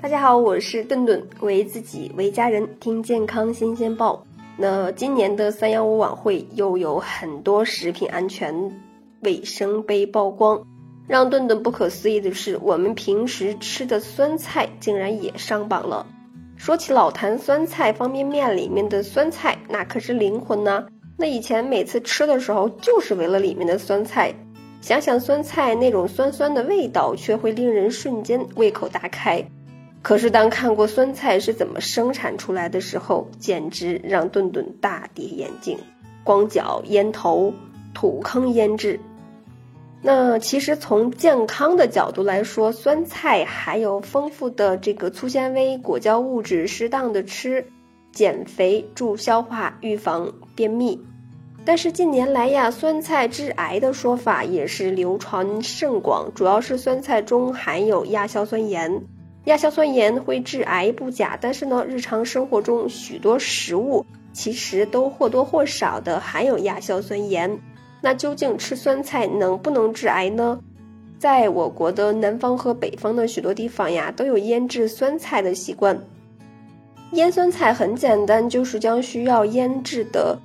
大家好，我是顿顿，为自己为家人听健康新鲜报。那今年的三幺五晚会又有很多食品安全卫生被曝光，让顿顿不可思议的是，我们平时吃的酸菜竟然也上榜了。说起老坛酸菜方便面里面的酸菜，那可是灵魂呢。那以前每次吃的时候，就是为了里面的酸菜。想想酸菜那种酸酸的味道，却会令人瞬间胃口大开。可是当看过酸菜是怎么生产出来的时候，简直让顿顿大跌眼镜。光脚烟头、土坑腌制。那其实从健康的角度来说，酸菜还有丰富的这个粗纤维、果胶物质，适当的吃，减肥、助消化、预防便秘。但是近年来呀，酸菜致癌的说法也是流传甚广，主要是酸菜中含有亚硝酸盐。亚硝酸盐会致癌不假，但是呢，日常生活中许多食物其实都或多或少的含有亚硝酸盐。那究竟吃酸菜能不能致癌呢？在我国的南方和北方的许多地方呀，都有腌制酸菜的习惯。腌酸菜很简单，就是将需要腌制的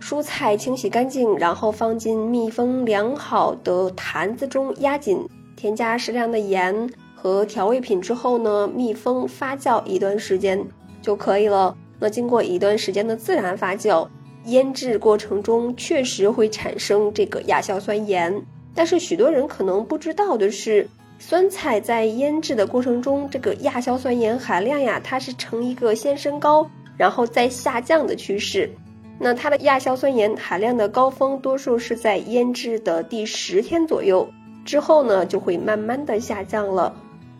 蔬菜清洗干净，然后放进密封良好的坛子中压紧，添加适量的盐。和调味品之后呢，密封发酵一段时间就可以了。那经过一段时间的自然发酵，腌制过程中确实会产生这个亚硝酸盐。但是许多人可能不知道的是，酸菜在腌制的过程中，这个亚硝酸盐含量呀，它是呈一个先升高，然后再下降的趋势。那它的亚硝酸盐含量的高峰，多数是在腌制的第十天左右之后呢，就会慢慢的下降了。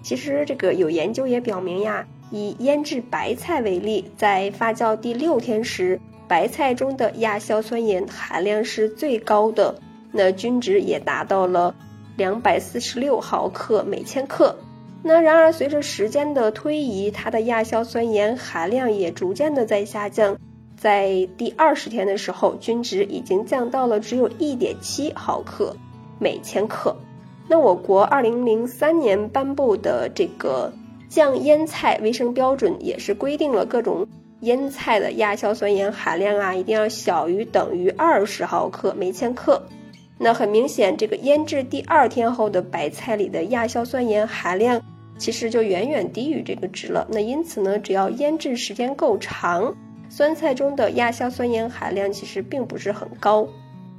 其实这个有研究也表明呀，以腌制白菜为例，在发酵第六天时，白菜中的亚硝酸盐含量是最高的，那均值也达到了两百四十六毫克每千克。那然而随着时间的推移，它的亚硝酸盐含量也逐渐的在下降，在第二十天的时候，均值已经降到了只有一点七毫克每千克。那我国二零零三年颁布的这个酱腌菜卫生标准也是规定了各种腌菜的亚硝酸盐含量啊，一定要小于等于二十毫克每千克。那很明显，这个腌制第二天后的白菜里的亚硝酸盐含量其实就远远低于这个值了。那因此呢，只要腌制时间够长，酸菜中的亚硝酸盐含量其实并不是很高。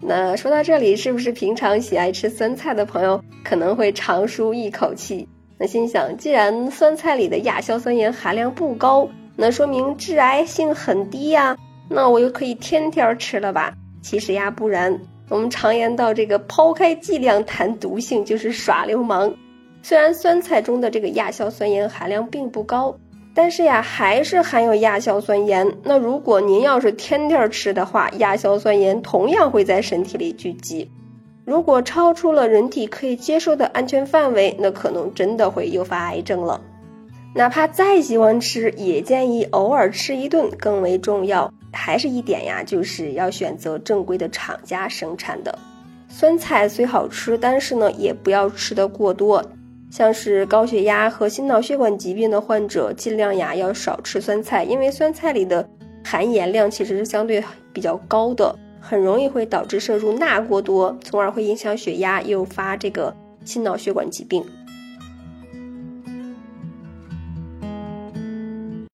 那说到这里，是不是平常喜爱吃酸菜的朋友可能会长舒一口气？那心想，既然酸菜里的亚硝酸盐含量不高，那说明致癌性很低呀，那我又可以天天吃了吧？其实呀，不然。我们常言道，这个抛开剂量谈毒性就是耍流氓。虽然酸菜中的这个亚硝酸盐含量并不高。但是呀，还是含有亚硝酸盐。那如果您要是天天吃的话，亚硝酸盐同样会在身体里聚集。如果超出了人体可以接受的安全范围，那可能真的会诱发癌症了。哪怕再喜欢吃，也建议偶尔吃一顿更为重要。还是一点呀，就是要选择正规的厂家生产的酸菜，虽好吃，但是呢，也不要吃的过多。像是高血压和心脑血管疾病的患者，尽量呀要少吃酸菜，因为酸菜里的含盐量其实是相对比较高的，很容易会导致摄入钠过多，从而会影响血压，诱发这个心脑血管疾病。